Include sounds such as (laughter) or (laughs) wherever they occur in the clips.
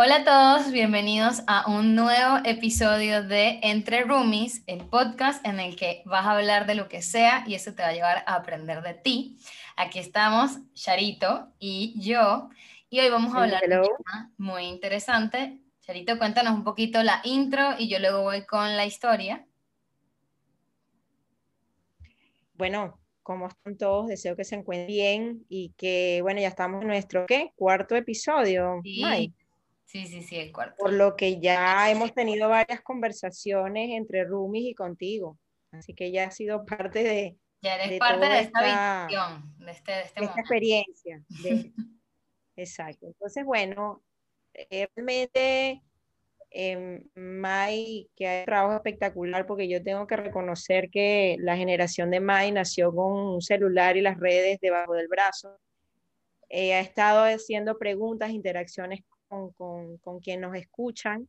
Hola a todos, bienvenidos a un nuevo episodio de Entre Roomies, el podcast en el que vas a hablar de lo que sea y eso te va a llevar a aprender de ti. Aquí estamos, Charito y yo, y hoy vamos a hablar de un tema muy interesante. Charito, cuéntanos un poquito la intro y yo luego voy con la historia. Bueno, ¿cómo están todos? Deseo que se encuentren bien y que, bueno, ya estamos en nuestro, ¿qué? Cuarto episodio. Sí. Sí, sí, sí, el cuarto. Por lo que ya hemos tenido varias conversaciones entre Rumis y contigo. Así que ya ha sido parte de. Ya eres parte de esta, visión, de, este, de, este esta experiencia. (laughs) exacto. Entonces, bueno, eh, realmente, eh, Mai, que ha un trabajo espectacular, porque yo tengo que reconocer que la generación de Mai nació con un celular y las redes debajo del brazo. Eh, ha estado haciendo preguntas, interacciones con, con, quien nos escuchan.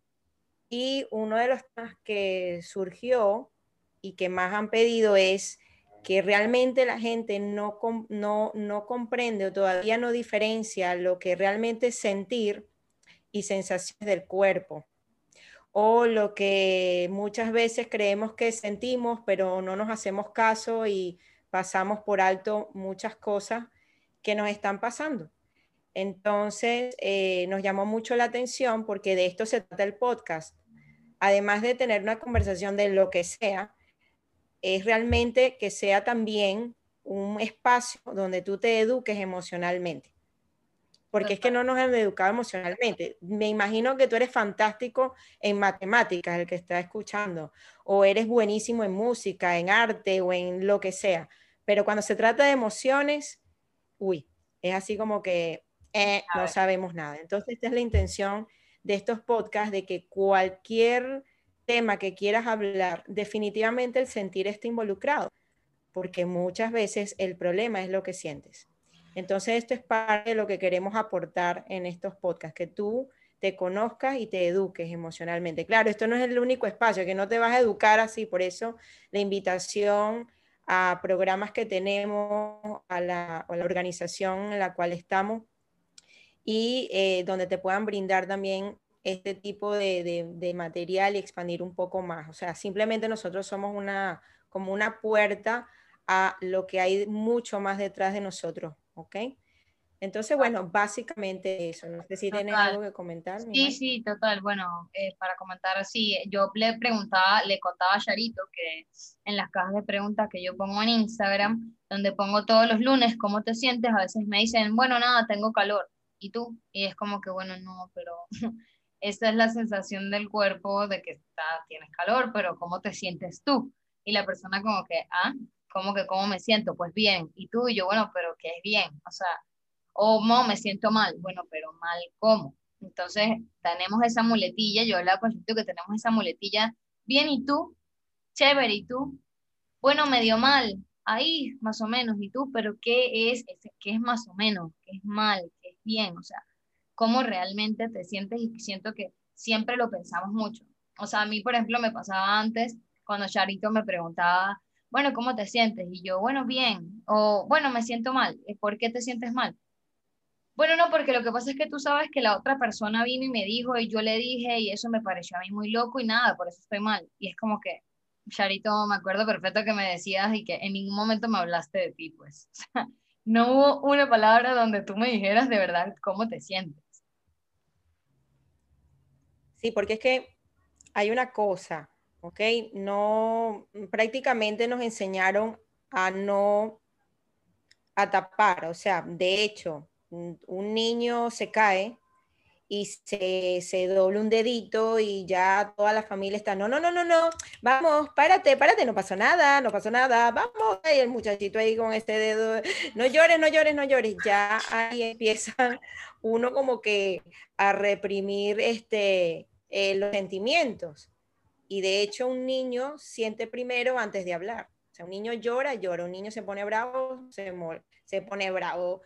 Y uno de los temas que surgió y que más han pedido es que realmente la gente no, no, no comprende o todavía no diferencia lo que realmente es sentir y sensaciones del cuerpo o lo que muchas veces creemos que sentimos, pero no nos hacemos caso y pasamos por alto muchas cosas que nos están pasando. Entonces, eh, nos llamó mucho la atención porque de esto se trata el podcast. Además de tener una conversación de lo que sea, es realmente que sea también un espacio donde tú te eduques emocionalmente. Porque es que no nos han educado emocionalmente. Me imagino que tú eres fantástico en matemáticas, el que está escuchando, o eres buenísimo en música, en arte o en lo que sea. Pero cuando se trata de emociones, uy, es así como que eh, no sabemos nada. Entonces, esta es la intención de estos podcasts, de que cualquier tema que quieras hablar, definitivamente el sentir está involucrado, porque muchas veces el problema es lo que sientes. Entonces, esto es parte de lo que queremos aportar en estos podcasts, que tú te conozcas y te eduques emocionalmente. Claro, esto no es el único espacio, que no te vas a educar así, por eso la invitación a programas que tenemos, a la, a la organización en la cual estamos, y eh, donde te puedan brindar también este tipo de, material y expandir un poco más. O sea, simplemente nosotros somos una, como una puerta a lo que hay mucho más detrás de nosotros, ¿ok? Entonces, bueno, básicamente eso. No sé si tienes algo que comentar. Sí, sí, total. Bueno, eh, para comentar, sí, yo le preguntaba, le contaba a Charito que en las cajas de preguntas que yo pongo en Instagram, donde pongo todos los lunes, ¿cómo te sientes? A veces me dicen, bueno, nada, tengo calor. ¿Y tú? Y es como que, bueno, no, pero (laughs) esa es la sensación del cuerpo de que está, tienes calor, pero ¿cómo te sientes tú? Y la persona como que, ah, ¿cómo que cómo me siento? Pues bien. Y tú y yo, bueno, pero ¿qué es bien? O sea, o no, me siento mal. Bueno, pero mal, ¿cómo? Entonces, tenemos esa muletilla, yo hablaba con que tenemos esa muletilla, bien, ¿y tú? Chévere, ¿y tú? Bueno, medio mal, ahí más o menos, ¿y tú? Pero ¿qué es, qué es más o menos? ¿Qué es mal? ¿Qué es bien? O sea, ¿cómo realmente te sientes? Y siento que siempre lo pensamos mucho. O sea, a mí, por ejemplo, me pasaba antes cuando Charito me preguntaba, bueno, ¿cómo te sientes? Y yo, bueno, bien. O, bueno, me siento mal. ¿Por qué te sientes mal? Bueno, no, porque lo que pasa es que tú sabes que la otra persona vino y me dijo y yo le dije y eso me pareció a mí muy loco y nada, por eso estoy mal. Y es como que, Charito, me acuerdo perfecto que me decías y que en ningún momento me hablaste de ti, pues. (laughs) no hubo una palabra donde tú me dijeras de verdad cómo te sientes. Sí, porque es que hay una cosa, ¿ok? No, prácticamente nos enseñaron a no, a tapar, o sea, de hecho, un niño se cae y se, se dobla un dedito y ya toda la familia está, no, no, no, no, no, vamos, párate, párate, no pasó nada, no pasó nada, vamos, y el muchachito ahí con este dedo, no llores, no llores, no llores, ya ahí empieza uno como que a reprimir este, eh, los sentimientos. Y de hecho un niño siente primero antes de hablar. O sea, un niño llora, llora, un niño se pone bravo, se, se pone bravo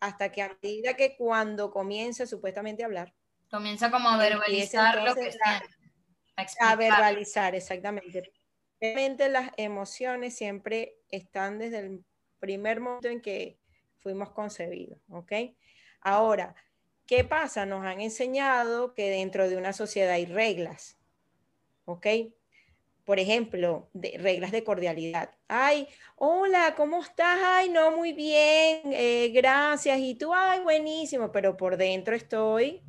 hasta que a medida que cuando comienza supuestamente a hablar. Comienza como a verbalizar lo que A, a verbalizar, exactamente. Realmente las emociones siempre están desde el primer momento en que fuimos concebidos, ¿ok? Ahora, ¿qué pasa? Nos han enseñado que dentro de una sociedad hay reglas, ¿ok? Por ejemplo, de, reglas de cordialidad. Ay, hola, ¿cómo estás? Ay, no, muy bien, eh, gracias. Y tú, ay, buenísimo, pero por dentro estoy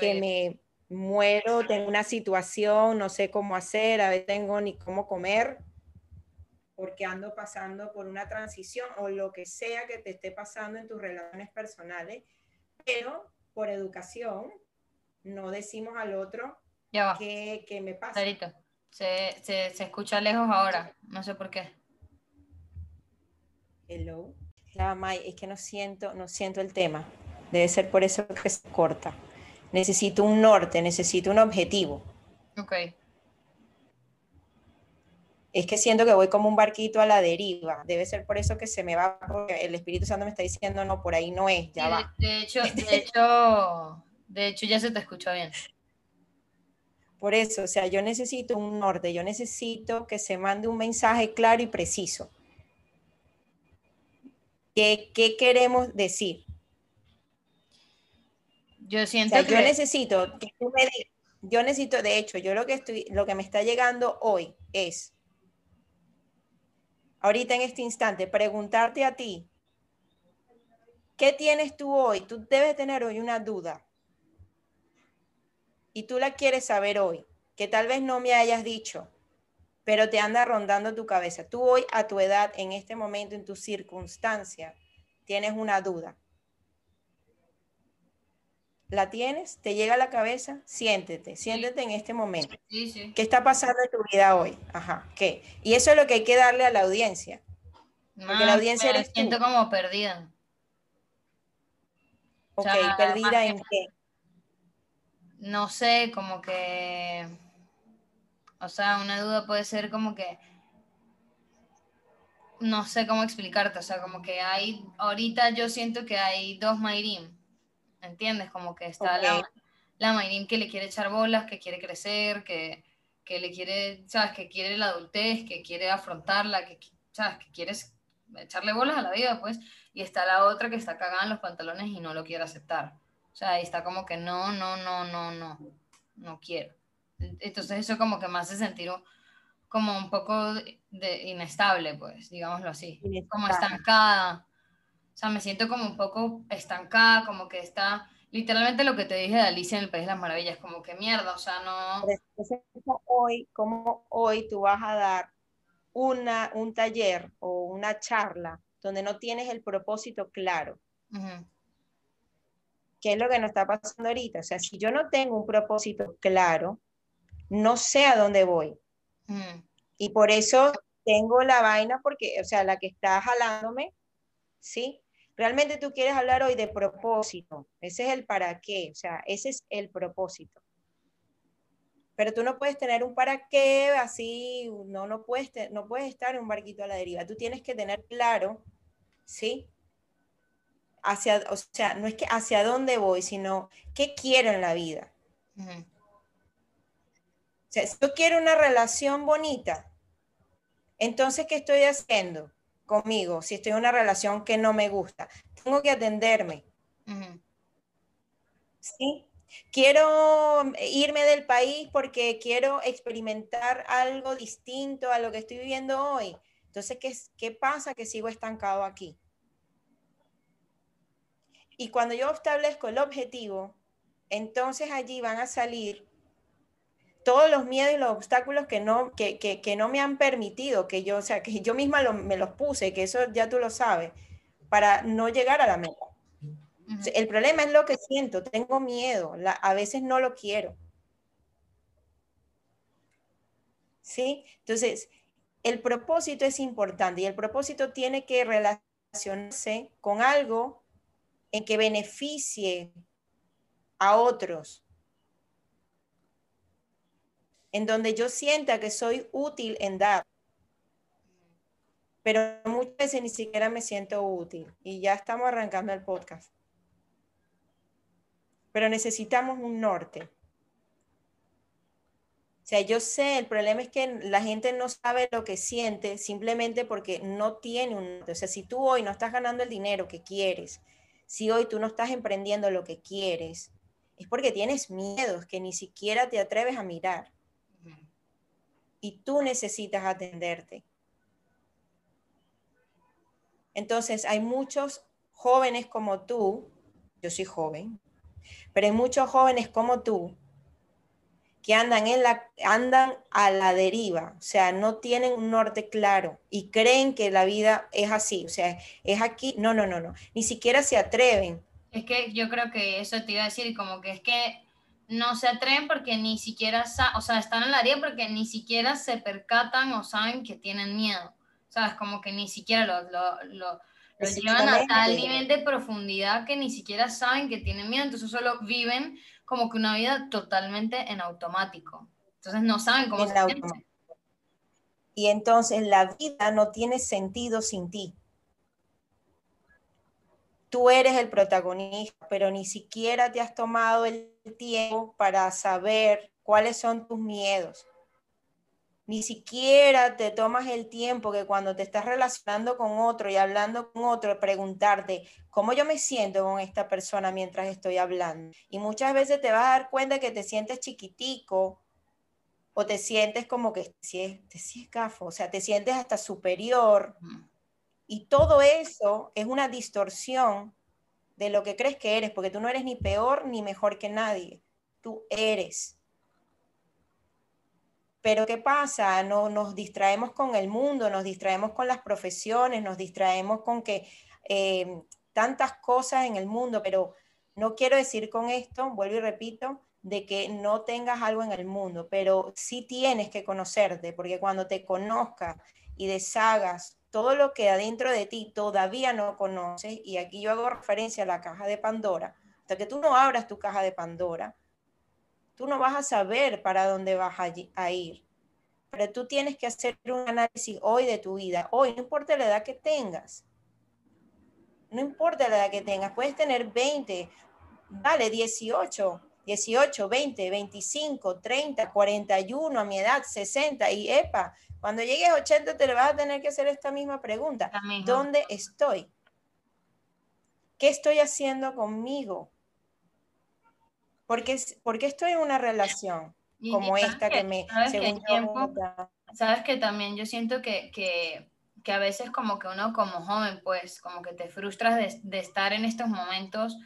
que me muero, tengo una situación, no sé cómo hacer, a veces tengo ni cómo comer, porque ando pasando por una transición o lo que sea que te esté pasando en tus relaciones personales, pero por educación no decimos al otro que, que, me pasa. Se, se, se, escucha lejos ahora, no sé por qué. Hello. La May, es que no siento, no siento el tema. Debe ser por eso que se corta. Necesito un norte, necesito un objetivo. Ok. Es que siento que voy como un barquito a la deriva. Debe ser por eso que se me va, porque el Espíritu Santo me está diciendo, no, por ahí no es, ya va. De, hecho, de (laughs) hecho, de hecho ya se te escuchó bien. Por eso, o sea, yo necesito un norte, yo necesito que se mande un mensaje claro y preciso. ¿Qué, qué queremos decir? Yo siento que... Yo necesito que tú me yo necesito, de hecho, yo lo que estoy, lo que me está llegando hoy es, ahorita en este instante, preguntarte a ti, ¿qué tienes tú hoy? Tú debes tener hoy una duda y tú la quieres saber hoy, que tal vez no me hayas dicho, pero te anda rondando tu cabeza. Tú hoy a tu edad, en este momento, en tu circunstancia, tienes una duda. ¿La tienes? ¿Te llega a la cabeza? Siéntete, siéntete en este momento. ¿Qué está pasando en tu vida hoy? Ajá, ¿qué? Y eso es lo que hay que darle a la audiencia. Porque la audiencia me siento como perdida. Ok, ¿perdida en qué? No sé, como que, o sea, una duda puede ser como que, no sé cómo explicarte, o sea, como que hay, ahorita yo siento que hay dos Mayrim, ¿entiendes? Como que está la, la Mayrim que le quiere echar bolas, que quiere crecer, que, que le quiere, ¿sabes? Que quiere la adultez, que quiere afrontarla, que, ¿sabes? Que quiere echarle bolas a la vida, pues, y está la otra que está cagada en los pantalones y no lo quiere aceptar. O sea, ahí está como que no, no, no, no, no, no quiero. Entonces eso como que me hace sentir como un poco de, inestable, pues, digámoslo así, como estancada. O sea, me siento como un poco estancada, como que está literalmente lo que te dije de Alicia en el País de las Maravillas, como que mierda, o sea, no... Hoy, como hoy tú vas a dar una, un taller o una charla donde no tienes el propósito claro. ¿Qué es lo que nos está pasando ahorita? O sea, si yo no tengo un propósito claro, no sé a dónde voy. Mm. Y por eso tengo la vaina, porque, o sea, la que está jalándome, ¿sí? Realmente tú quieres hablar hoy de propósito. Ese es el para qué, o sea, ese es el propósito. Pero tú no puedes tener un para qué así, no, no puedes, no puedes estar en un barquito a la deriva. Tú tienes que tener claro, ¿sí? Hacia, o sea, no es que hacia dónde voy, sino qué quiero en la vida. O sea, si yo quiero una relación bonita, entonces, ¿qué estoy haciendo conmigo si estoy en una relación que no me gusta? Tengo que atenderme. ¿Sí? Quiero irme del país porque quiero experimentar algo distinto a lo que estoy viviendo hoy. Entonces, ¿qué, qué pasa que sigo estancado aquí? Y cuando yo establezco el objetivo, entonces allí van a salir todos los miedos y los obstáculos que no, que, que, no me han permitido, que yo, o sea, que yo misma me los puse, que eso ya tú lo sabes, para no llegar a la meta. El problema es lo que siento, tengo miedo, a veces no lo quiero. ¿Sí? Entonces, el propósito es importante y el propósito tiene que relacionarse con algo en que beneficie a otros, en donde yo sienta que soy útil en dar. Pero muchas veces ni siquiera me siento útil y ya estamos arrancando el podcast. Pero necesitamos un norte. O sea, yo sé, el problema es que la gente no sabe lo que siente simplemente porque no tiene un norte. O sea, si tú hoy no estás ganando el dinero que quieres, si hoy tú no estás emprendiendo lo que quieres, es porque tienes miedos que ni siquiera te atreves a mirar. Y tú necesitas atenderte. Entonces, hay muchos jóvenes como tú, yo soy joven, pero hay muchos jóvenes como tú que andan, en la, andan a la deriva, o sea, no tienen un norte claro y creen que la vida es así, o sea, es aquí, no, no, no, no, ni siquiera se atreven. Es que yo creo que eso te iba a decir, como que es que no se atreven porque ni siquiera, o sea, están en la deriva porque ni siquiera se percatan o saben que tienen miedo, ¿sabes? Como que ni siquiera lo, lo, lo, lo llevan a tal nivel de profundidad que ni siquiera saben que tienen miedo, entonces solo viven como que una vida totalmente en automático. Entonces no saben cómo se siente. Y entonces la vida no tiene sentido sin ti. Tú eres el protagonista, pero ni siquiera te has tomado el tiempo para saber cuáles son tus miedos, ni siquiera te tomas el tiempo que cuando te estás relacionando con otro y hablando con otro, preguntarte cómo yo me siento con esta persona mientras estoy hablando. Y muchas veces te vas a dar cuenta que te sientes chiquitico o te sientes como que te sientes gafo, o sea, te sientes hasta superior. Y todo eso es una distorsión de lo que crees que eres, porque tú no eres ni peor ni mejor que nadie. Tú eres. Pero ¿qué pasa? No, nos distraemos con el mundo, nos distraemos con las profesiones, nos distraemos con que eh, tantas cosas en el mundo, pero no quiero decir con esto, vuelvo y repito, de que no tengas algo en el mundo, pero sí tienes que conocerte, porque cuando te conozcas y deshagas todo lo que adentro de ti todavía no conoces, y aquí yo hago referencia a la caja de Pandora, hasta que tú no abras tu caja de Pandora, tú no vas a saber para dónde vas a, ir. Pero tú tienes que hacer un análisis hoy de tu vida. Hoy, no importa la edad que tengas. No importa la edad que tengas. Puedes tener 20, dale, 18, 18, 20, 25, 30, 41, a mi edad, 60. Y epa, cuando llegues a 80 te le vas a tener que hacer esta misma pregunta. ¿Dónde estoy? ¿Qué estoy haciendo conmigo? Porque, porque estoy en una relación como esta que, me... Según tiempo, sabes que también yo siento que, que, que, a veces como que uno como joven, pues como que te frustras de, de estar en estos momentos,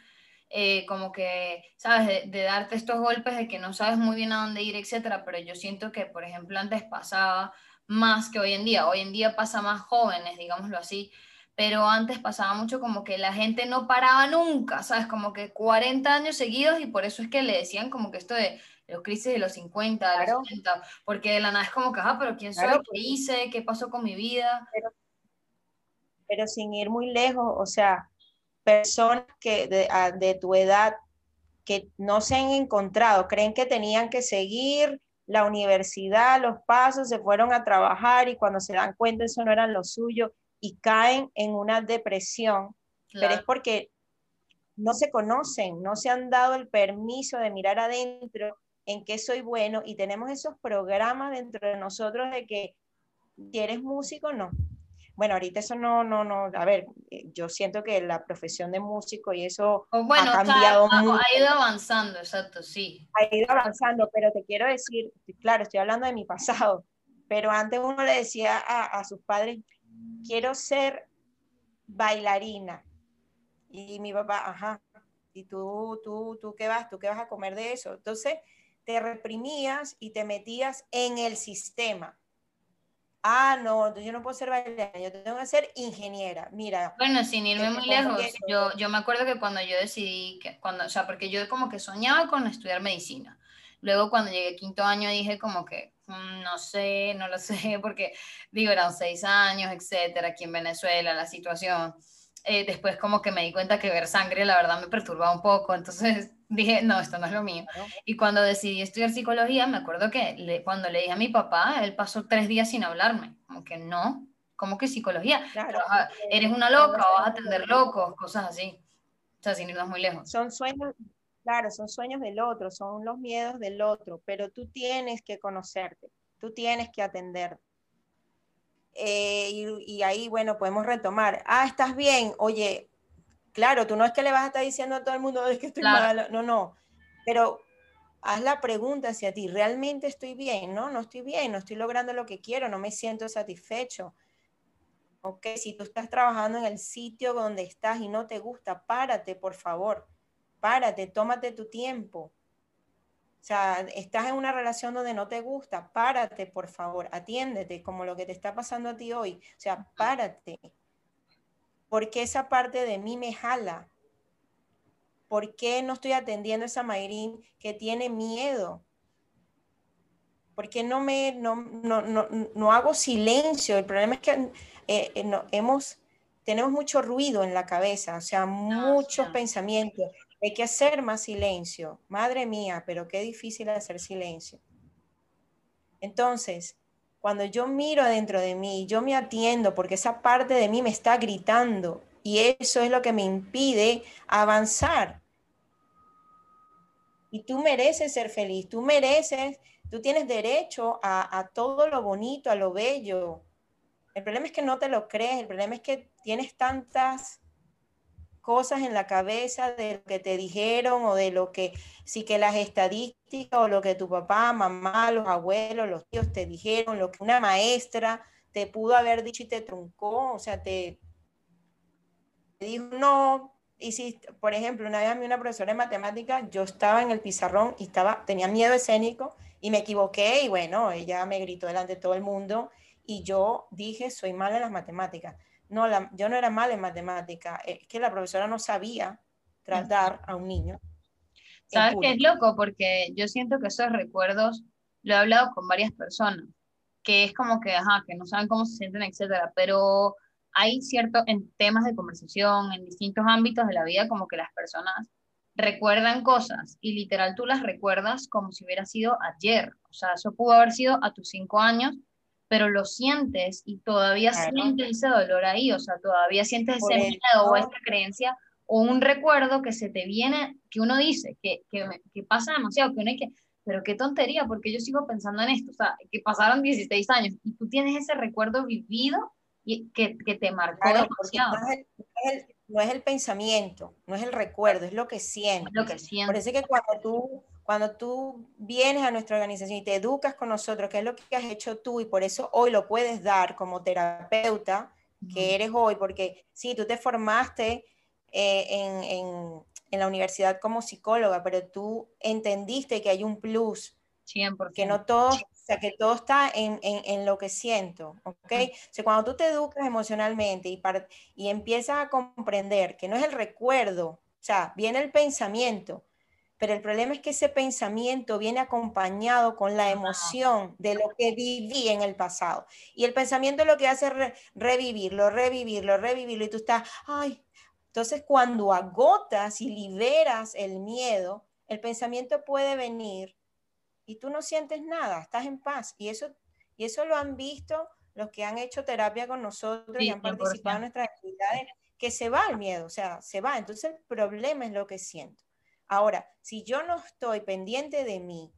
eh, como que, sabes, de, darte estos golpes de que no sabes muy bien a dónde ir, etcétera, pero yo siento que, por ejemplo, antes pasaba más que hoy en día, hoy en día pasa más jóvenes, digámoslo así, pero antes pasaba mucho como que la gente no paraba nunca, ¿sabes? Como que 40 años seguidos y por eso es que le decían como que esto de los crisis de los 50, de los 60, porque de la nada es como que, ah, pero ¿quién soy? ¿Qué hice? ¿Qué pasó con mi vida? Pero, sin ir muy lejos, o sea, personas que de, de tu edad que no se han encontrado, creen que tenían que seguir la universidad, los pasos, se fueron a trabajar y cuando se dan cuenta eso no era lo suyo y caen en una depresión, pero es porque no se conocen, no se han dado el permiso de mirar adentro en qué soy bueno y tenemos esos programas dentro de nosotros de que si eres músico, no. Bueno, ahorita eso no, no, no, a ver, yo siento que la profesión de músico y eso bueno, ha cambiado mucho. Ha ido avanzando, exacto, sí. Ha ido avanzando, pero te quiero decir, claro, estoy hablando de mi pasado, pero antes uno le decía a, a sus padres, quiero ser bailarina. Y mi papá, ajá, y tú, tú, tú, ¿qué vas? ¿Tú qué vas a comer de eso? Entonces, te reprimías y te metías en el sistema. Ah, no, yo no puedo ser bailarina, yo tengo que ser ingeniera. Mira. Bueno, sin irme muy lejos, yo, yo me acuerdo que cuando yo decidí, que cuando, o sea, porque yo como que soñaba con estudiar medicina. Luego cuando llegué quinto año dije como que, no sé, no lo (laughs) sé, porque digo, eran seis años, etcétera, aquí en Venezuela, la situación. Eh, después como que me di cuenta que ver sangre la verdad me perturbaba un poco, entonces (laughs) dije, no, esto no es lo mío. Y cuando decidí estudiar psicología, me acuerdo que cuando le dije a mi papá, él pasó tres días sin hablarme, como que no, como que psicología, eres una loca, vas a atender locos, cosas así, o sea, sin irnos muy lejos. Son sueños, Claro, son sueños del otro, son los miedos del otro, pero tú tienes que conocerte, tú tienes que atender. Eh, y, ahí, bueno, podemos retomar. Ah, estás bien. Oye, Claro, tú no es que le vas a estar diciendo a todo el mundo, es que estoy mal, no, no, pero haz la pregunta hacia ti, ¿realmente estoy bien? No, no estoy bien, no estoy logrando lo que quiero, no me siento satisfecho. Ok, si tú estás trabajando en el sitio donde estás y no te gusta, párate, por favor, párate, tómate tu tiempo. O sea, estás en una relación donde no te gusta, párate, por favor, atiéndete, como lo que te está pasando a ti hoy. O sea, párate porque esa parte de mí me jala? ¿Por qué no estoy atendiendo a esa Mayrín que tiene miedo? ¿Por qué no, me, no, no, no, hago silencio? El problema es que eh, eh, hemos, tenemos mucho ruido en la cabeza, o sea, muchos pensamientos. Hay que hacer más silencio. Madre mía, pero qué difícil hacer silencio. Entonces, cuando yo miro dentro de mí, yo me atiendo porque esa parte de mí me está gritando y eso es lo que me impide avanzar. Y tú mereces ser feliz, tú mereces, tú tienes derecho a, a todo lo bonito, a lo bello. El problema es que no te lo crees, el problema es que tienes tantas cosas en la cabeza de lo que te dijeron o de lo que, sí que las estadísticas o lo que tu papá, mamá, los abuelos, los tíos te dijeron, lo que una maestra te pudo haber dicho y te truncó, o sea, te, dijo no. Si, por ejemplo, una vez a mí una profesora de matemáticas, yo estaba en el pizarrón y estaba, tenía miedo escénico y me equivoqué y bueno, ella me gritó delante de todo el mundo y yo dije, soy mala en las matemáticas no, yo no era mal en matemática, es que la profesora no sabía tratar a un niño. ¿Sabes qué es loco? Porque yo siento que esos recuerdos, lo he hablado con varias personas, que es como que, ajá, que no saben cómo se sienten, etcétera, pero hay cierto, en temas de conversación, en distintos ámbitos de la vida, como que las personas recuerdan cosas y literal tú las recuerdas como si hubiera sido ayer. O sea, eso pudo haber sido a tus cinco años pero lo sientes y todavía sientes ese dolor ahí, o sea, todavía sientes ese miedo o esa creencia o un recuerdo que se te viene, que uno dice, que, que, que, pasa demasiado, que uno hay que, pero qué tontería, porque yo sigo pensando en esto, o sea, que pasaron 16 años y tú tienes ese recuerdo vivido y que, que te marcó demasiado. No es, el, no es, el, pensamiento, no es el recuerdo, es lo que sientes. Lo que sientes. Por eso que cuando tú cuando tú vienes a nuestra organización y te educas con nosotros, que es lo que has hecho tú y por eso hoy lo puedes dar como terapeuta que eres hoy, porque sí, tú te formaste eh, en, la universidad como psicóloga, pero tú entendiste que hay un plus, 100%. que no todo, o sea, que todo está en, lo que siento, ¿ok? O sea, cuando tú te educas emocionalmente y, y empiezas a comprender que no es el recuerdo, o sea, viene el pensamiento, pero el problema es que ese pensamiento viene acompañado con la emoción de lo que viví en el pasado. Y el pensamiento lo que hace es revivirlo, revivirlo, revivirlo, y tú estás, ay, entonces cuando agotas y liberas el miedo, el pensamiento puede venir y tú no sientes nada, estás en paz. Y eso, y eso lo han visto los que han hecho terapia con nosotros y han participado en nuestras actividades, que se va el miedo, o sea, se va. Entonces el problema es lo que siento. Ahora, si yo no estoy pendiente de mí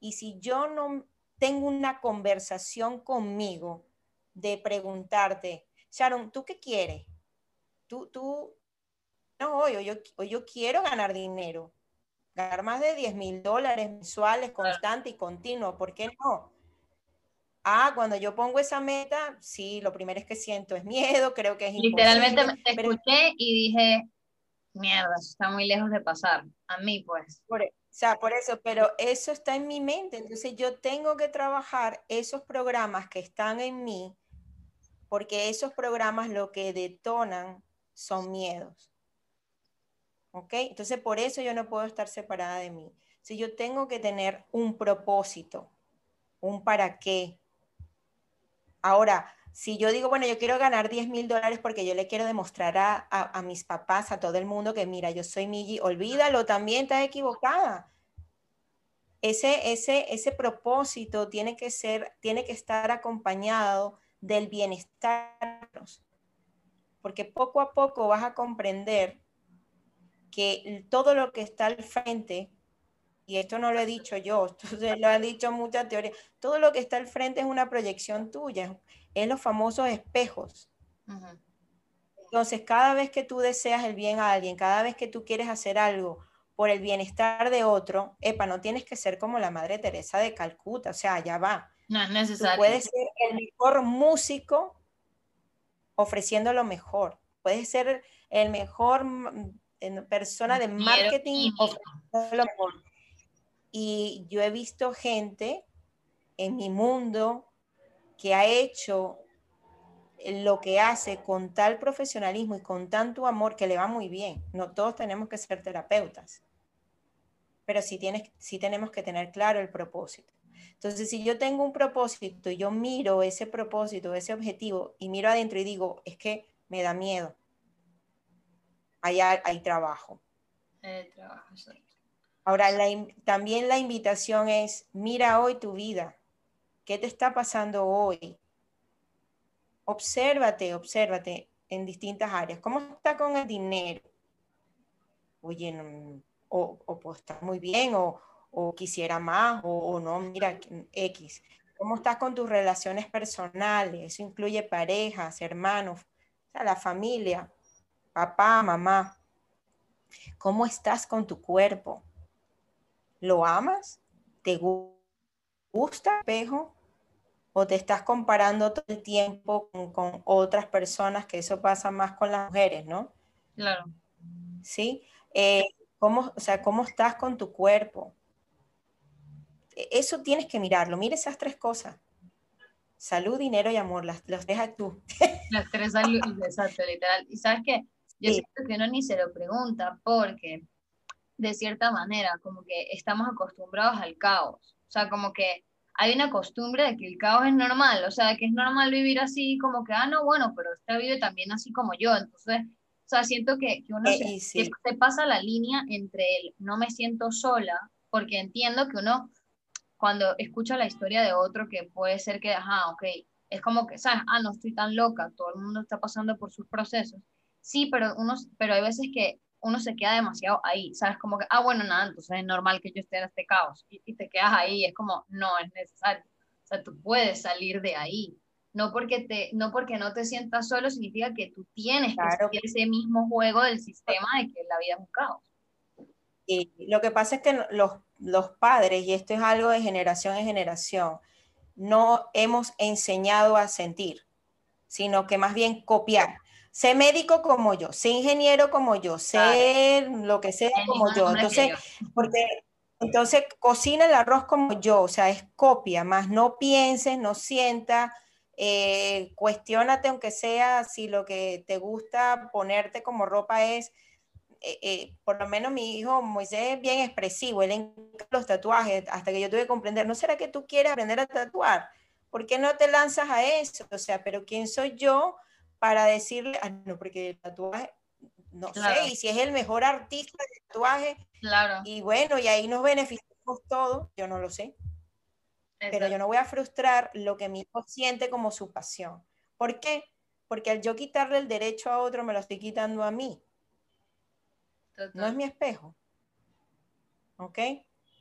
y si yo no tengo una conversación conmigo de preguntarte, Sharon, ¿tú qué quieres? Tú, tú, no, yo, yo quiero ganar dinero, ganar más de 10 mil dólares mensuales, constante y continuo, ¿por qué no? Ah, cuando yo pongo esa meta, sí, lo primero es que siento es miedo, creo que es Literalmente te escuché y dije, mierda, está muy lejos de pasar. A mí, pues. Por, e, o sea, por eso, pero eso está en mi mente. Entonces yo tengo que trabajar esos programas que están en mí, porque esos programas lo que detonan son miedos. ¿Ok? Entonces por eso yo no puedo estar separada de mí. Si yo tengo que tener un propósito, un para qué. Ahora, si yo digo, bueno, yo quiero ganar 10 mil dólares porque yo le quiero demostrar a, mis papás, a todo el mundo que mira, yo soy Migi, olvídalo, también estás equivocada. Ese, ese, ese propósito tiene que ser, tiene que estar acompañado del bienestar, porque poco a poco vas a comprender que todo lo que está al frente, y esto no lo he dicho yo, (laughs) esto lo han dicho muchas teorías, todo lo que está al frente es una proyección tuya, es los famosos espejos. Entonces, cada vez que tú deseas el bien a alguien, cada vez que tú quieres hacer algo por el bienestar de otro, epa, no tienes que ser como la Madre Teresa de Calcuta, o sea, ya va. No es necesario. Tú puedes ser el mejor músico ofreciendo lo mejor. Puedes ser el mejor persona de marketing ofreciendo lo mejor. Y yo he visto gente en mi mundo que ha hecho lo que hace con tal profesionalismo y con tanto amor que le va muy bien. No todos tenemos que ser terapeutas, pero sí, tienes, sí tenemos que tener claro el propósito. Entonces, si yo tengo un propósito y yo miro ese propósito, ese objetivo y miro adentro y digo, es que me da miedo, allá hay trabajo. Ahora, también la invitación es, mira hoy tu vida, ¿qué te está pasando hoy? obsérvate, obsérvate en distintas áreas. ¿Cómo está con el dinero? Oye, o, o muy bien, o, quisiera más, o, no, mira, X. ¿Cómo estás con tus relaciones personales? Eso incluye parejas, hermanos, la familia, papá, mamá. ¿Cómo estás con tu cuerpo? ¿Lo amas? ¿Te gusta espejo? o te estás comparando todo el tiempo con, otras personas, que eso pasa más con las mujeres, ¿no? Claro. ¿Sí? Eh, ¿cómo, o sea, ¿cómo estás con tu cuerpo? E, eso tienes que mirarlo. Mira esas tres cosas. Salud, dinero y amor. Las, las dejas tú. (laughs) Las tres salud, exacto, literal. Y sabes qué? Yo siento que uno ni se lo pregunta porque, de cierta manera, como que estamos acostumbrados al caos. O sea, como que hay una costumbre de que el caos es normal, o sea, de que es normal vivir así, como que, ah, no, bueno, pero usted vive también así como yo, entonces, o sea, siento que, que uno eh, se, pasa la línea entre el no me siento sola, porque entiendo que uno, cuando escucha la historia de otro, que puede ser que, ajá, ok, es como que, ¿sabes? Ah, no estoy tan loca, todo el mundo está pasando por sus procesos. Sí, pero, uno, pero hay veces que uno se queda demasiado ahí, ¿sabes? Como que, ah, bueno, nada, entonces es normal que yo esté en este caos y, te quedas ahí, es como, no es necesario. O sea, tú puedes salir de ahí. No porque, te, no porque no te sientas solo significa que tú tienes que hacer ese mismo juego del sistema de que la vida es un caos. Y lo que pasa es que los, los padres, y esto es algo de generación en generación, no hemos enseñado a sentir, sino que más bien copiar sé médico como yo, sé ingeniero como yo, sé lo que sea como yo. Entonces, porque entonces cocina el arroz como yo, o sea, es copia, más no pienses, no sientas, eh, cuestionate aunque sea si lo que te gusta ponerte como ropa es, eh, eh, por lo menos mi hijo Moisés es bien expresivo, él encanta los tatuajes, hasta que yo tuve que comprender, ¿no será que tú quieres aprender a tatuar? ¿Por qué no te lanzas a eso? O sea, pero ¿quién soy yo para decirle, ah, no, porque el tatuaje, no sé, y si es el mejor artista de tatuaje, claro. y bueno, y ahí nos beneficiamos todos, yo no lo sé. Pero yo no voy a frustrar lo que mi hijo siente como su pasión. ¿Por qué? Porque al yo quitarle el derecho a otro, me lo estoy quitando a mí. No es mi espejo. ¿Ok?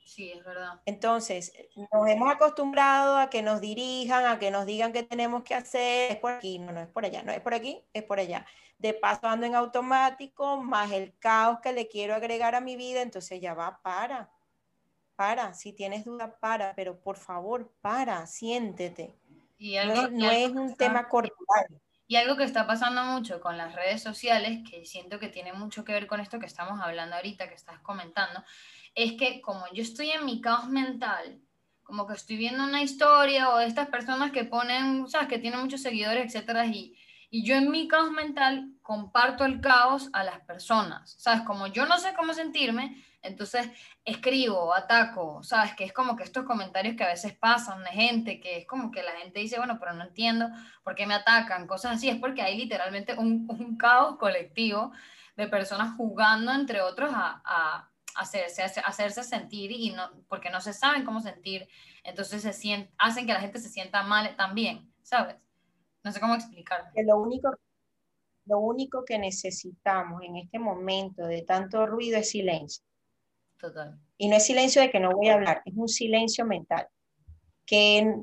Sí, es verdad. Entonces, nos hemos acostumbrado a que nos dirijan, a que nos digan qué tenemos que hacer, es por aquí, no, no es por allá, no es por aquí, es por allá. De paso ando en automático, más el caos que le quiero agregar a mi vida, entonces ya va, para, para, si tienes duda, para, pero por favor, para, siéntete. Y no, es un tema corporal. Y algo que está pasando mucho con las redes sociales, que siento que tiene mucho que ver con esto que estamos hablando ahorita, que estás comentando, es que como yo estoy en mi caos mental, como que estoy viendo una historia o estas personas que ponen, sabes, que tienen muchos seguidores, etcétera, y, y yo en mi caos mental comparto el caos a las personas, sabes, como yo no sé cómo sentirme, entonces escribo, ataco, sabes, que es como que estos comentarios que a veces pasan de gente, que es como que la gente dice, bueno, pero no entiendo por qué me atacan, cosas así, es porque hay literalmente un, un caos colectivo de personas jugando entre otros a hacerse, hacerse sentir y no, porque no se saben cómo sentir, entonces se sienten, hacen que la gente se sienta mal también, ¿sabes? No sé cómo explicar. lo único, lo único que necesitamos en este momento de tanto ruido es silencio. Total. Y no es silencio de que no voy a hablar, es un silencio mental, que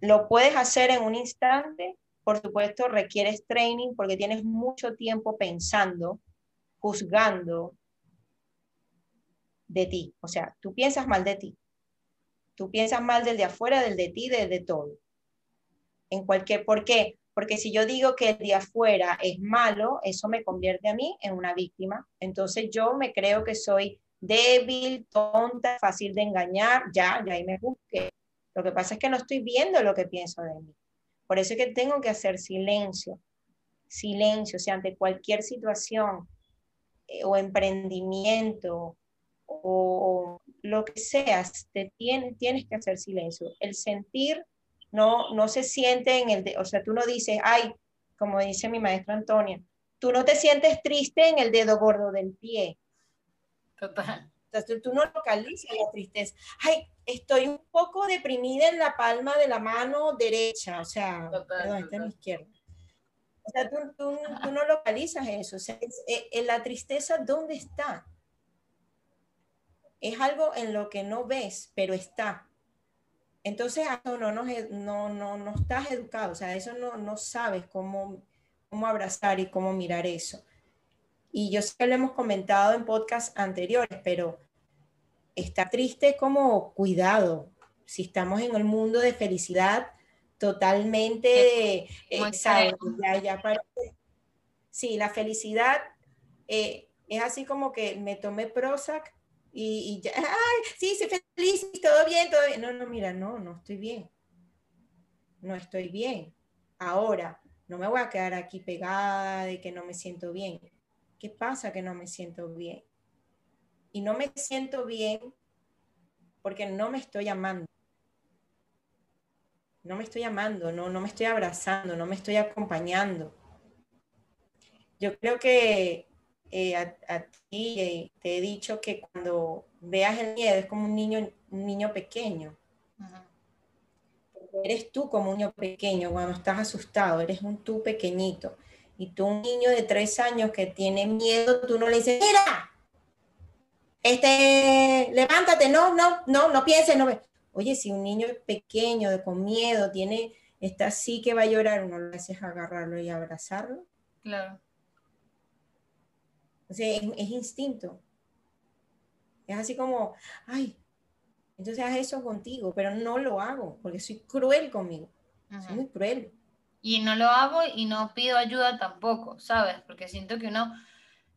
lo puedes hacer en un instante por supuesto, requieres training porque tienes mucho tiempo pensando, juzgando de ti. O sea, tú piensas mal de ti. Tú piensas mal del de afuera, del de ti, del de todo. En cualquier, ¿por qué? Porque si yo digo que el de afuera es malo, eso me convierte a mí en una víctima. Entonces yo me creo que soy débil, tonta, fácil de engañar, ya, ya ahí me busqué. Lo que pasa es que no estoy viendo lo que pienso de mí. Por eso es que tengo que hacer silencio, silencio, o sea, ante cualquier situación eh, o emprendimiento o, lo que seas, te tienes, tienes que hacer silencio. El sentir no, no se siente en el, o sea, tú no dices, ay, como dice mi maestra Antonia, tú no te sientes triste en el dedo gordo del pie. Total. Entonces tú no localizas la tristeza. Ay, estoy un poco deprimida en la palma de la mano derecha, o sea, perdón, está en la izquierda. O sea, tú, tú, tú, no localizas eso. O sea, eh, la tristeza, ¿dónde está? Es algo en lo que no ves, pero está. Entonces, no, no, no, no, no estás educado, o sea, eso no, no sabes cómo, cómo abrazar y cómo mirar eso. Y yo sé que lo hemos comentado en podcasts anteriores, pero está triste como cuidado. Si estamos en el mundo de felicidad, totalmente, eh, ya, ya Sí, la felicidad eh, es así como que me tomé Prozac y, ya, ay, sí, soy feliz, todo bien, todo bien. No, no, mira, no, no estoy bien. No estoy bien. Ahora, no me voy a quedar aquí pegada de que no me siento bien. ¿Qué pasa que no me siento bien? Y no me siento bien porque no me estoy amando. No me estoy amando, no, no me estoy abrazando, no me estoy acompañando. Yo creo que eh, a, ti eh, te he dicho que cuando veas el miedo es como un niño, un niño pequeño. Eres tú como un niño pequeño cuando estás asustado, eres un tú pequeñito. Y tú, un niño de tres años que tiene miedo, tú no le dices, mira, este, levántate, no, no, no, no pienses, no. Oye, si un niño pequeño, con miedo, tiene, está así que va a llorar, uno lo haces agarrarlo y abrazarlo. Claro. O sea, es, instinto. Es así como, ay, entonces haz eso contigo, pero no lo hago porque soy cruel conmigo. Soy muy cruel. Y no lo hago y no pido ayuda tampoco, ¿sabes? Porque siento que uno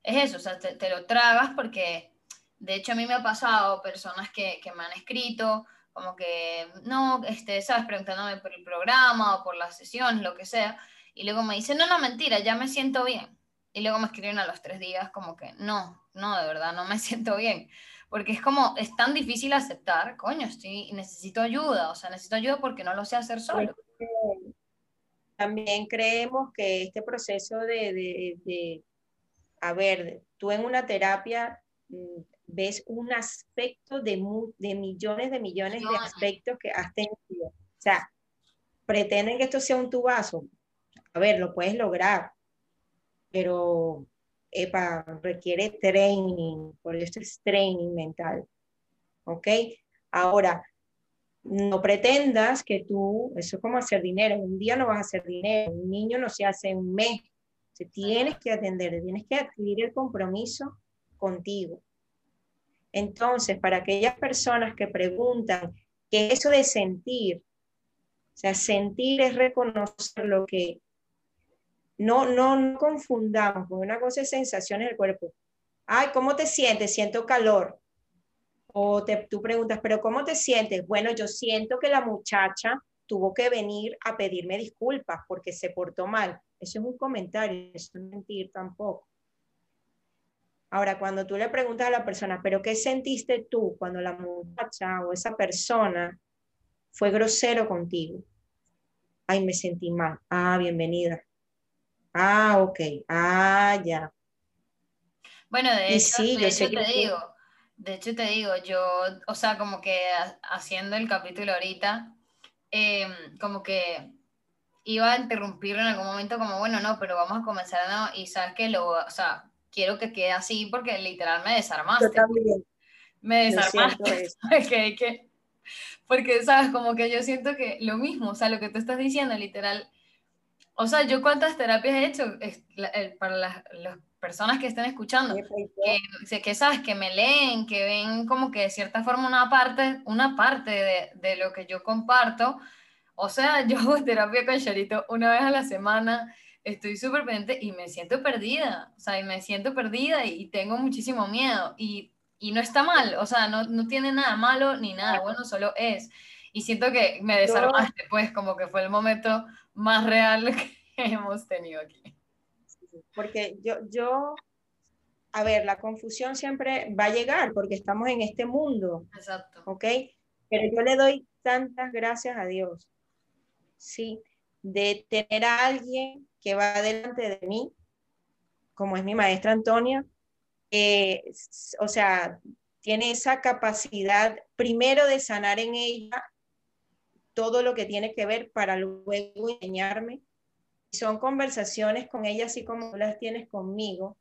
es eso, o sea, te lo tragas porque de hecho, a mí me ha pasado personas que, me han escrito, como que, no, este, sabes, preguntándome por el programa o por las sesiones, lo que sea, y luego me dicen, no, no, mentira, ya me siento bien. Y luego me escriben a los tres días como que, no, no, de verdad, no me (laughs) siento bien. Porque es como, es tan difícil aceptar, coño, estoy, necesito ayuda, o sea, necesito ayuda porque no lo sé hacer solo. También creemos que este proceso de, de, de a ver, tú en una terapia mm, ves un aspecto de, de millones de millones de aspectos que has tenido. O sea, pretenden que esto sea un tubazo. A ver, lo puedes lograr, pero epa, requiere training, por eso es training mental. ¿Ok? Ahora, no pretendas que tú, eso es como hacer dinero, un día no vas a hacer dinero, un niño no se hace un mes, se tienes que atender, tienes que adquirir el compromiso contigo. Entonces, para aquellas personas que preguntan qué eso de sentir, o sea, sentir es reconocer lo que no, no, no confundamos, porque una cosa es sensaciones del cuerpo. Ay, ¿cómo te sientes? Siento calor. O te, tú preguntas, ¿pero cómo te sientes? Bueno, yo siento que la muchacha tuvo que venir a pedirme disculpas porque se portó mal. Eso es un comentario, no es mentir tampoco. Ahora, cuando tú le preguntas a la persona, ¿pero qué sentiste tú cuando la muchacha o esa persona fue grosero contigo? Ay, me sentí mal. Ah, bienvenida. Ah, ok. Ah, ya. Bueno, de hecho, de hecho te digo, de hecho te digo, yo, o sea, como que haciendo el capítulo ahorita, em, como que iba a interrumpirlo en algún momento como, bueno, no, pero vamos a comenzar, ¿no? Y sabes que lo, o sea, quiero que quede así porque literal me desarmaste. Me desarmaste. (laughs) porque, ¿sabes? Como que yo siento que lo mismo, o sea, lo que tú estás diciendo, literal, O sea, yo cuántas terapias he hecho para las, personas que estén escuchando, que, que, sabes, que me leen, que ven como que de cierta forma una parte, una parte de, de lo que yo comparto. O sea, (laughs) yo hago terapia con Charito una vez a la semana, estoy súper pendiente y me siento perdida, o sea, y me siento perdida y, tengo muchísimo miedo y, y, no está mal, o sea, no, no tiene nada malo ni nada bueno, solo es. Y siento que me desarmaste, pues, como que fue el momento más real (laughs) que hemos tenido aquí. Porque yo, yo, a ver, la confusión siempre va a llegar porque estamos en este mundo. Exacto. ¿Ok? Pero yo le doy tantas gracias a Dios, ¿sí? De tener a alguien que va delante de mí, como es mi maestra Antonia, eh, o sea, tiene esa capacidad primero de sanar en ella todo lo que tiene que ver para luego enseñarme. Son conversaciones con ella, así como las tienes conmigo,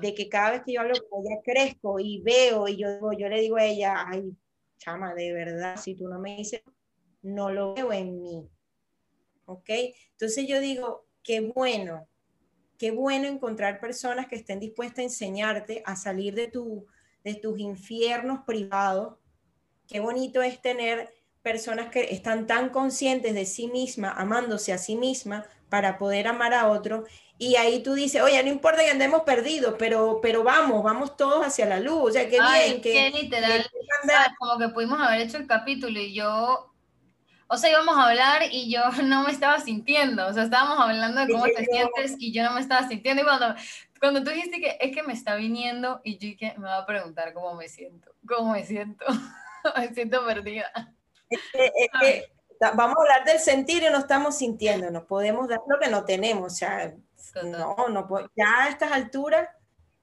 de que cada vez que yo hablo con ella crezco y veo y yo, yo le digo a ella, ay, chama, de verdad, si tú no me dices, no lo veo en mí. ¿Ok? Entonces yo digo, qué bueno, qué bueno encontrar personas que estén dispuestas a enseñarte a salir de, tu, de tus infiernos privados. Qué bonito es tener personas que están tan conscientes de sí misma, amándose a sí misma para poder amar a otro. Y ahí tú dices, oye, no importa que andemos perdidos, pero, pero vamos, vamos todos hacia la luz. O sea, qué bien. Qué literal. como que pudimos haber hecho el capítulo y yo, o sea, íbamos a hablar y yo (laughs) no me estaba sintiendo. O sea, estábamos hablando de cómo te sientes y yo no me estaba sintiendo. Y cuando, cuando tú dijiste que es que me está viniendo y yo que me va a preguntar cómo me siento, cómo me siento. (laughs) me siento perdida. Es que, vamos a hablar del sentir y no estamos sintiendo, no podemos dar lo que no tenemos, o sea, no, no, ya a estas alturas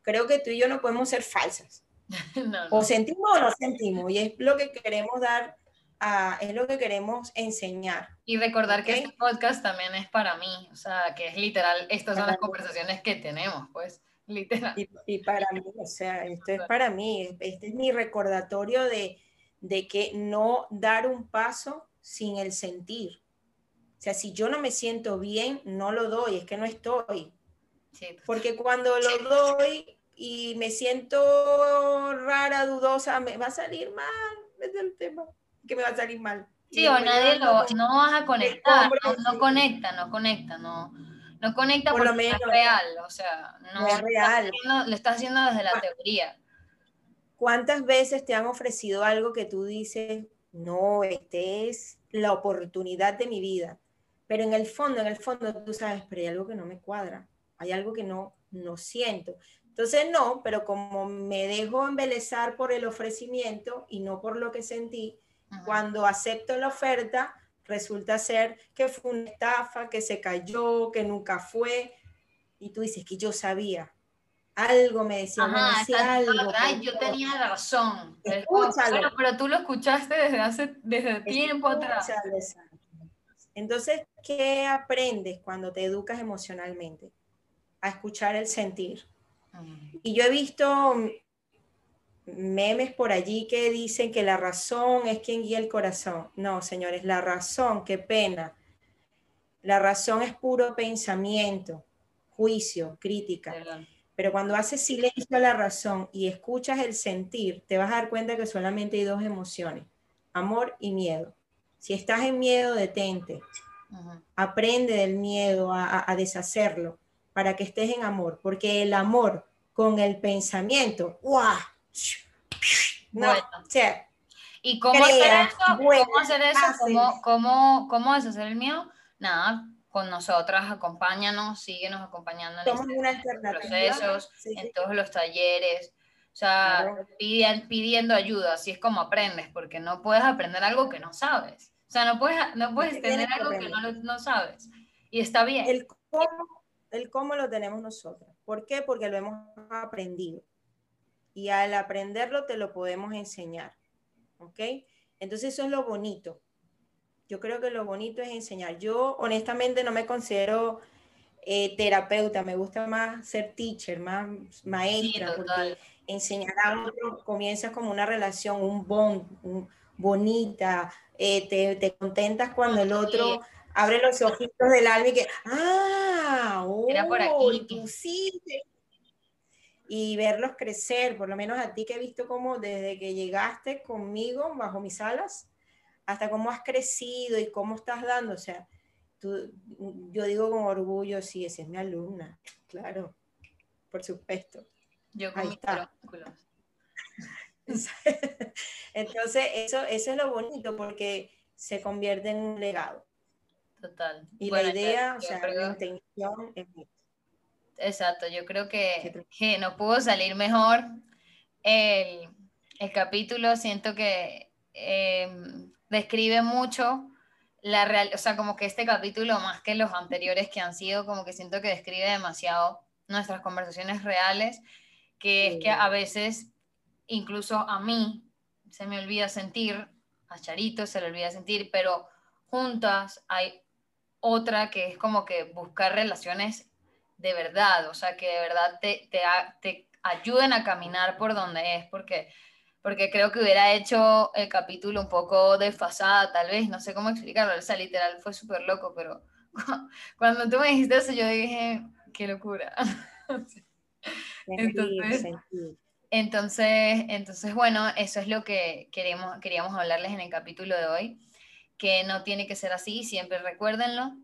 creo que tú y yo no podemos ser falsas. (laughs) O sentimos o no sentimos, y es lo que queremos dar, a, es lo que queremos enseñar. Y recordar que este podcast también es para mí, o sea, que es literal, estas son las conversaciones que tenemos, pues, literal. Y, y para mí, o sea, esto es para mí, este es mi recordatorio de, de que no dar un paso sin el sentir. O sea, si yo no me siento bien, no lo doy, es que no estoy. Porque cuando lo doy y me siento rara, dudosa, me va a salir mal, es el tema, que me va a salir mal. Sí, o nadie lo, no vas a conectar, no, conecta, no conecta, no, no conecta Por porque lo es real, o sea, no, es real. lo estás haciendo desde la teoría. ¿Cuántas veces te han ofrecido algo que tú dices, no, este es la oportunidad de mi vida? Pero en el fondo, en el fondo tú sabes, pero hay algo que no me cuadra, hay algo que no, no siento. Entonces no, pero como me dejo embelezar por el ofrecimiento y no por lo que sentí, cuando acepto la oferta, resulta ser que fue una estafa, que se cayó, que nunca fue. Y tú dices que yo sabía, algo me decía, algo. yo tenía razón. Escúchalo. Pero, tú lo escuchaste desde hace desde tiempo atrás. Entonces, ¿qué aprendes cuando te educas emocionalmente? A escuchar el sentir. Mm. Y yo he visto memes por allí que dicen que la razón es quien guía el corazón. No, señores, la razón, qué pena. La razón es puro pensamiento, juicio, crítica. Pero cuando haces silencio a la razón y escuchas el sentir, te vas a dar cuenta que solamente hay dos emociones, amor y miedo. Si estás en miedo, detente. Aprende del miedo a, deshacerlo para que estés en amor, porque el amor con el pensamiento, ¡guau! No, ¿Y cómo hacer eso? ¿Cómo hacer eso? ¿Cómo, cómo, cómo deshacer el miedo? Nada, con nosotras, acompáñanos, síguenos acompañando en este procesos, en todos los talleres, o sea, pidiendo, ayuda, así es como aprendes, porque no puedes aprender algo que no sabes, o sea, no puedes, no puedes tener algo que no, no, sabes, y está bien. El cómo, el cómo lo tenemos nosotros, ¿por qué? Porque lo hemos aprendido, y al aprenderlo te lo podemos enseñar, ¿ok? Entonces eso es lo bonito, yo creo que lo bonito es enseñar. Yo honestamente no me considero eh, terapeuta, me gusta más ser teacher, más maestra, porque enseñar a otro comienza como una relación, un bond, bonita, eh, te, te, contentas cuando el otro abre los ojitos del alma y que, ah, Era por aquí. tú sí. Y verlos crecer, por lo menos a ti que he visto como desde que llegaste conmigo bajo mis alas, hasta cómo has crecido y cómo estás dando, o sea, tú, yo digo con orgullo, sí, esa es mi alumna, claro, por supuesto. Yo con Ahí mis está. (laughs) Entonces, eso, eso es lo bonito porque se convierte en un legado. Total. Y Bueno, la idea, o sea, creo- la intención es Exacto, yo creo que, que no pudo salir mejor el, el capítulo. Siento que eh, describe mucho la real, o sea, como que este capítulo, más que los anteriores que han sido, como que siento que describe demasiado nuestras conversaciones reales, que es que a veces, incluso a mí, se me olvida sentir, a Charito se le olvida sentir, pero juntas hay otra que es como que buscar relaciones de verdad, o sea, que de verdad te, te, te ayuden a caminar por donde es, porque, porque creo que hubiera hecho el capítulo un poco desfasada, tal vez, no sé cómo explicarlo, o sea, literal fue súper loco, pero (laughs) cuando tú me dijiste eso, yo dije, qué locura. (laughs) Entonces-. Entonces, entonces, bueno, eso es lo que queremos, queríamos hablarles en el capítulo de hoy, que no tiene que ser así, siempre recuérdenlo.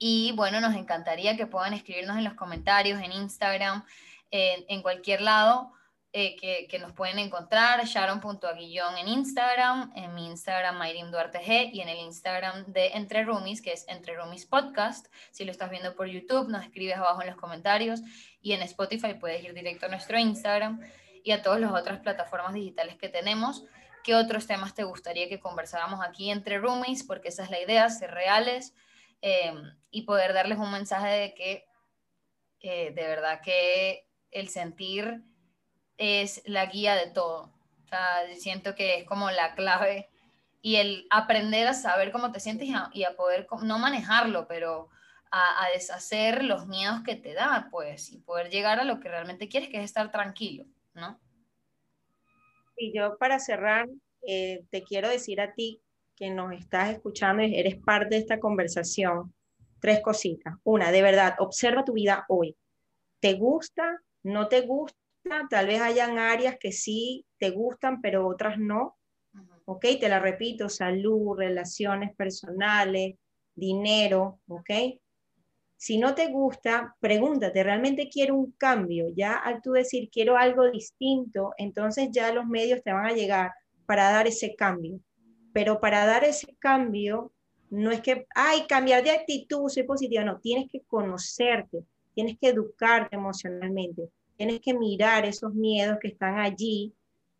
Y bueno, nos encantaría que puedan escribirnos en los comentarios, en Instagram, en, en cualquier lado eh, que, nos pueden encontrar, sharon.aguillón en Instagram, en mi Instagram Mayrim Duarte G y en el Instagram de Entre Roomies, que es Entre Roomies Podcast. Si lo estás viendo por YouTube, nos escribes abajo en los comentarios y en Spotify puedes ir directo a nuestro Instagram y a todas las otras plataformas digitales que tenemos. ¿Qué otros temas te gustaría que conversáramos aquí entre roomies? Porque esa es la idea, ser reales eh, y poder darles un mensaje de que eh, de verdad que el sentir es la guía de todo. O siento que es como la clave y el aprender a saber cómo te sientes y a, poder, no manejarlo, pero a, a deshacer los miedos que te da, pues, y poder llegar a lo que realmente quieres, que es estar tranquilo, ¿no? Y yo para cerrar, eh, te quiero decir a ti que nos estás escuchando y eres parte de esta conversación, tres cositas. Una, de verdad, observa tu vida hoy. ¿Te gusta? ¿No te gusta? Tal vez hayan áreas que sí te gustan, pero otras no. ¿Ok? Te la repito, salud, relaciones personales, dinero, ¿ok? Si no te gusta, pregúntate, ¿realmente quiero un cambio? Ya al tú decir quiero algo distinto, entonces ya los medios te van a llegar para dar ese cambio. Pero para dar ese cambio, no es que, ay, cambiar de actitud, soy positiva, no, tienes que conocerte, tienes que educarte emocionalmente, tienes que mirar esos miedos que están allí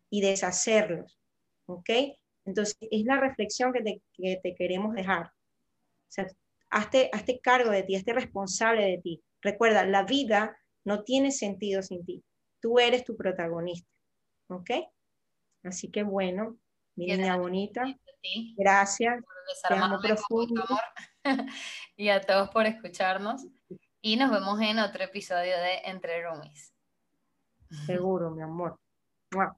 y deshacerlos, ¿ok? Entonces, es la reflexión que te, que te queremos dejar. O sea, hazte, hazte cargo de ti, hazte responsable de ti. Recuerda, la vida no tiene sentido sin ti. Tú eres tu protagonista, ¿ok? Así que bueno, mi niña bonita, Sí, gracias. por Te amo profundo. amor. (laughs) y a todos por escucharnos. Y nos vemos en otro episodio de Entre Roomies. Seguro, mi amor. Mua.